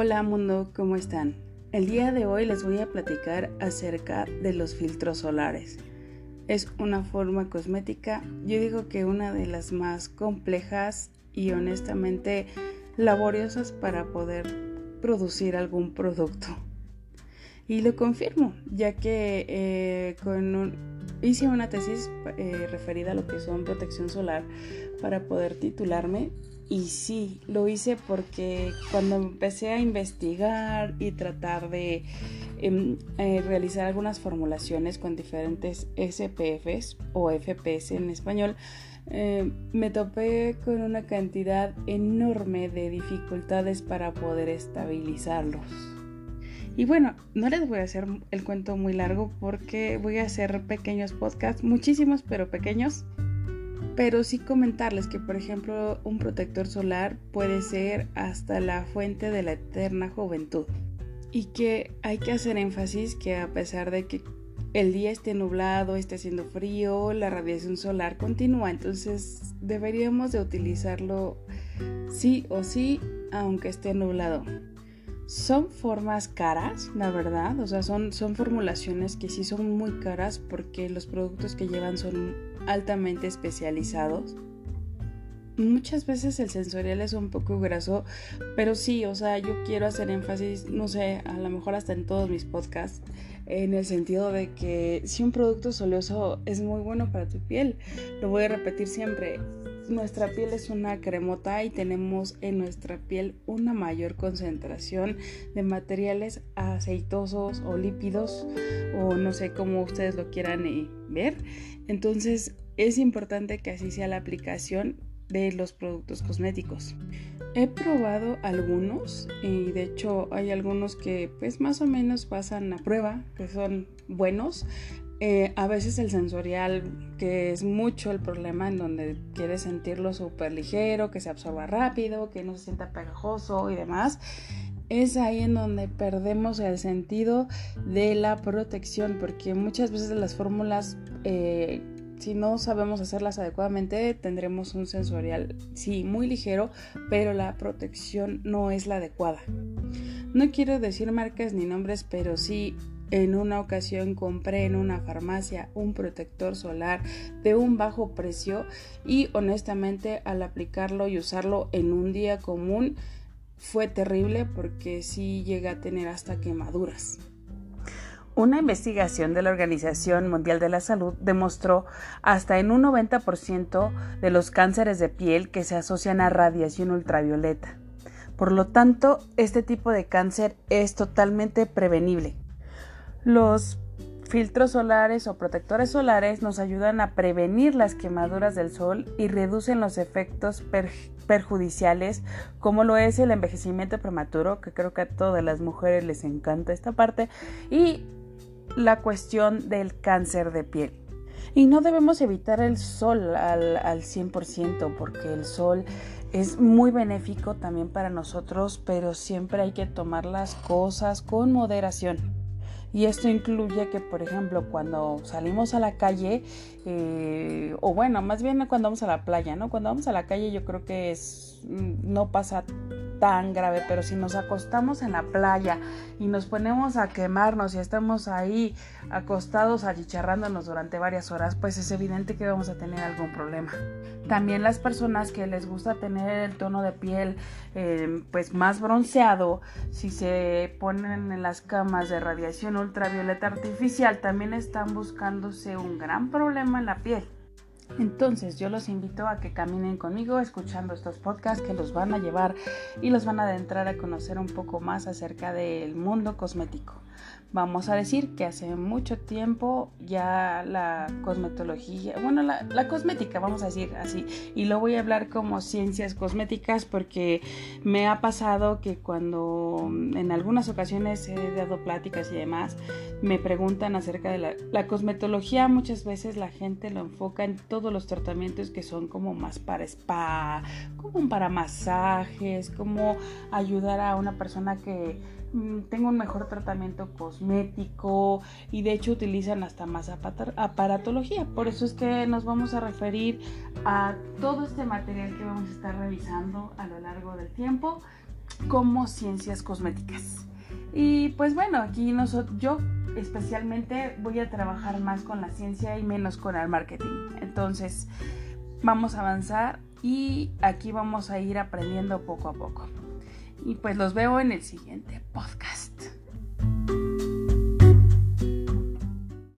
Hola mundo, ¿cómo están? El día de hoy les voy a platicar acerca de los filtros solares. Es una forma cosmética, yo digo que una de las más complejas y honestamente laboriosas para poder producir algún producto. Y lo confirmo, ya que eh, hice una tesis eh, referida a lo que son protección solar para poder titularme y sí, lo hice porque cuando empecé a investigar y tratar de em, eh, realizar algunas formulaciones con diferentes SPFs o FPS en español, eh, me topé con una cantidad enorme de dificultades para poder estabilizarlos. Y bueno, no les voy a hacer el cuento muy largo porque voy a hacer pequeños podcasts, muchísimos pero pequeños, pero sí comentarles que, por ejemplo, un protector solar puede ser hasta la fuente de la eterna juventud. Y que hay que hacer énfasis que a pesar de que el día esté nublado, esté haciendo frío, la radiación solar continúa, entonces deberíamos de utilizarlo sí o sí, aunque esté nublado. Son formas caras, la verdad, o sea, son, son formulaciones que sí son muy caras porque los productos que llevan son altamente especializados. Muchas veces el sensorial es un poco graso, pero sí, o sea, yo quiero hacer énfasis, no sé, a lo mejor hasta en todos mis podcasts, en el sentido de que si un producto soleoso es muy bueno para tu piel, lo voy a repetir siempre, nuestra piel es una cremota y tenemos en nuestra piel una mayor concentración de materiales aceitosos o lípidos o no sé cómo ustedes lo quieran eh, ver. Entonces es importante que así sea la aplicación de los productos cosméticos. He probado algunos y de hecho hay algunos que pues más o menos pasan a prueba, que son buenos. Eh, a veces el sensorial, que es mucho el problema en donde quieres sentirlo súper ligero, que se absorba rápido, que no se sienta pegajoso y demás, es ahí en donde perdemos el sentido de la protección, porque muchas veces las fórmulas, eh, si no sabemos hacerlas adecuadamente, tendremos un sensorial, sí, muy ligero, pero la protección no es la adecuada. No quiero decir marcas ni nombres, pero sí en una ocasión compré en una farmacia un protector solar de un bajo precio y honestamente al aplicarlo y usarlo en un día común fue terrible porque sí llega a tener hasta quemaduras. Una investigación de la Organización Mundial de la Salud demostró hasta en un 90% de los cánceres de piel que se asocian a radiación ultravioleta. Por lo tanto, este tipo de cáncer es totalmente prevenible. Los filtros solares o protectores solares nos ayudan a prevenir las quemaduras del sol y reducen los efectos perjudiciales como lo es el envejecimiento prematuro, que creo que a todas las mujeres les encanta esta parte, y la cuestión del cáncer de piel. Y no debemos evitar el sol al, al 100% porque el sol es muy benéfico también para nosotros, pero siempre hay que tomar las cosas con moderación. Y esto incluye que, por ejemplo, cuando salimos a la calle, eh, o bueno, más bien cuando vamos a la playa, ¿no? Cuando vamos a la calle yo creo que es, mm, no pasa tan grave, pero si nos acostamos en la playa y nos ponemos a quemarnos y estamos ahí acostados achicharrándonos durante varias horas, pues es evidente que vamos a tener algún problema. También las personas que les gusta tener el tono de piel eh, pues más bronceado, si se ponen en las camas de radiación ultravioleta artificial, también están buscándose un gran problema en la piel. Entonces yo los invito a que caminen conmigo escuchando estos podcasts que los van a llevar y los van a adentrar a conocer un poco más acerca del mundo cosmético. Vamos a decir que hace mucho tiempo ya la cosmetología, bueno, la, cosmética, vamos a decir así, y lo voy a hablar como ciencias cosméticas porque me ha pasado que cuando en algunas ocasiones he dado pláticas y demás, me preguntan acerca de la, la cosmetología, muchas veces la gente lo enfoca en todos los tratamientos que son como más para spa, como para masajes, como ayudar a una persona que Mm, tengo un mejor tratamiento cosmético y de hecho utilizan hasta más aparatología. Por eso es que nos vamos a referir a todo este material que vamos a estar revisando a lo largo del tiempo como ciencias cosméticas. Y pues bueno, aquí nosotros, yo especialmente voy a trabajar más con la ciencia y menos con el marketing. Entonces, vamos a avanzar y aquí vamos a ir aprendiendo poco a poco. Y pues los veo en el siguiente podcast.